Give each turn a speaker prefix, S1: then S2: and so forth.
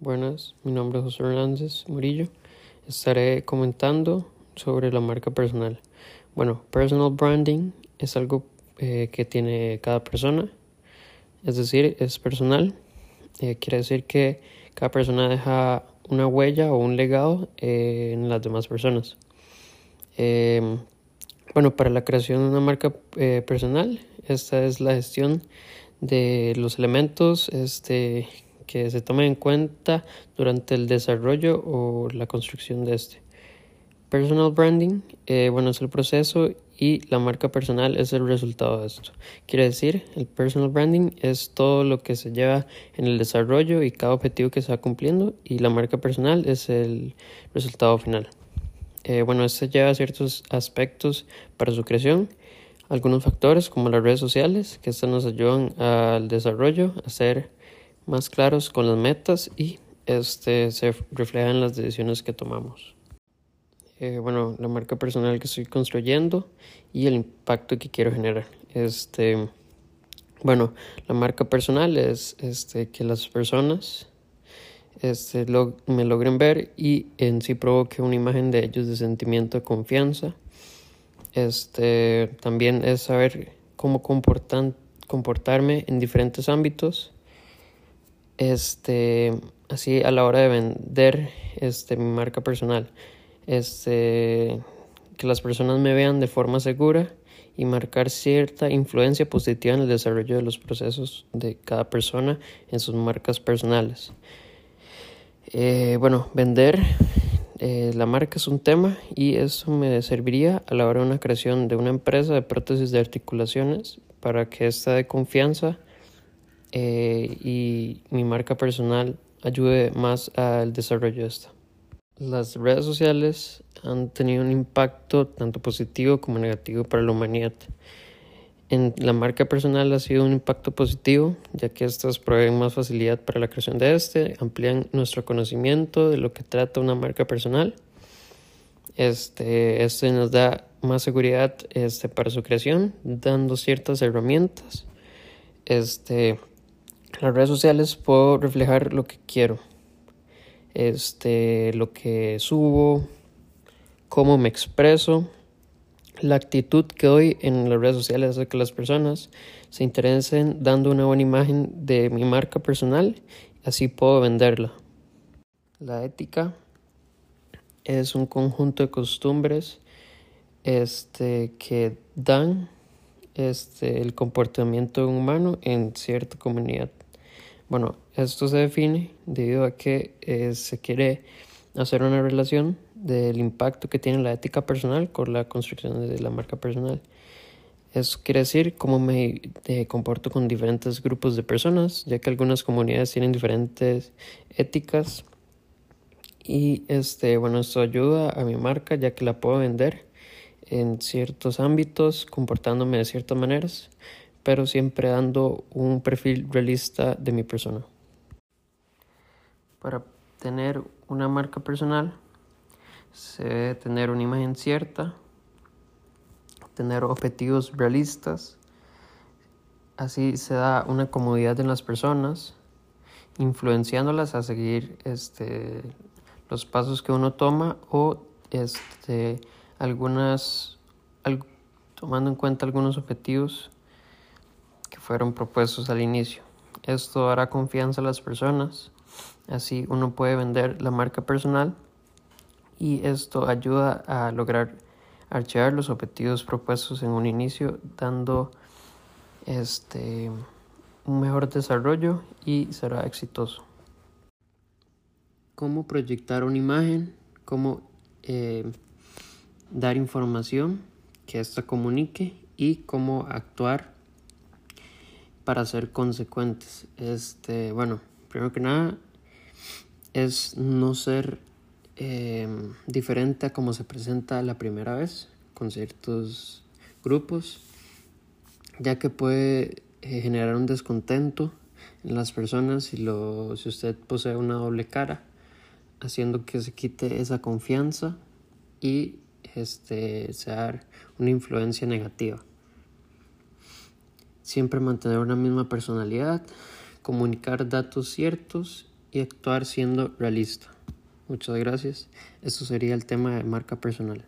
S1: Buenas, mi nombre es José Hernández Murillo. Estaré comentando sobre la marca personal. Bueno, personal branding es algo eh, que tiene cada persona, es decir, es personal. Eh, quiere decir que cada persona deja una huella o un legado eh, en las demás personas. Em, bueno, para la creación de una marca personal, esta es la gestión de los elementos este, que se tomen en cuenta durante el desarrollo o la construcción de este. Personal branding, eh, bueno, es el proceso y la marca personal es el resultado de esto. Quiere decir, el personal branding es todo lo que se lleva en el desarrollo y cada objetivo que se va cumpliendo y la marca personal es el resultado final. Eh, bueno, esto lleva ciertos aspectos para su creación, algunos factores como las redes sociales, que estas nos ayudan al desarrollo, a ser más claros con las metas y este, se reflejan en las decisiones que tomamos. Eh, bueno, la marca personal que estoy construyendo y el impacto que quiero generar. Este, bueno, la marca personal es este, que las personas este, me logren ver y en sí provoque una imagen de ellos de sentimiento de confianza. Este, también es saber cómo comportan, comportarme en diferentes ámbitos este, así a la hora de vender este, mi marca personal. Este, que las personas me vean de forma segura y marcar cierta influencia positiva en el desarrollo de los procesos de cada persona en sus marcas personales. Eh, bueno, vender eh, la marca es un tema y eso me serviría a la hora de una creación de una empresa de prótesis de articulaciones para que esta de confianza eh, y mi marca personal ayude más al desarrollo de esto. Las redes sociales han tenido un impacto tanto positivo como negativo para la humanidad. En la marca personal ha sido un impacto positivo, ya que estas proveen más facilidad para la creación de este, amplían nuestro conocimiento de lo que trata una marca personal. Este, este nos da más seguridad este, para su creación, dando ciertas herramientas. Este, las redes sociales puedo reflejar lo que quiero, este, lo que subo, cómo me expreso, la actitud que doy en las redes sociales hace que las personas se interesen dando una buena imagen de mi marca personal, así puedo venderla. La ética es un conjunto de costumbres este, que dan este, el comportamiento humano en cierta comunidad. Bueno, esto se define debido a que eh, se quiere hacer una relación del impacto que tiene la ética personal con la construcción de la marca personal. Eso quiere decir cómo me eh, comporto con diferentes grupos de personas, ya que algunas comunidades tienen diferentes éticas. Y este, bueno, esto ayuda a mi marca ya que la puedo vender en ciertos ámbitos, comportándome de ciertas maneras, pero siempre dando un perfil realista de mi persona. Para tener una marca personal, se debe tener una imagen cierta, tener objetivos realistas, así se da una comodidad en las personas, influenciándolas a seguir este, los pasos que uno toma o este, algunas, tomando en cuenta algunos objetivos fueron propuestos al inicio. Esto dará confianza a las personas, así uno puede vender la marca personal y esto ayuda a lograr archivar los objetivos propuestos en un inicio, dando este un mejor desarrollo y será exitoso. Cómo proyectar una imagen, cómo eh, dar información que ésta comunique y cómo actuar para ser consecuentes. Este, bueno, primero que nada es no ser em, diferente a como se presenta la primera vez con ciertos grupos, ya que puede eh, generar un descontento en las personas si, lo, si usted posee una doble cara, haciendo que se quite esa confianza y este, ser una influencia negativa. Siempre mantener una misma personalidad, comunicar datos ciertos y actuar siendo realista. Muchas gracias. Esto sería el tema de marca personal.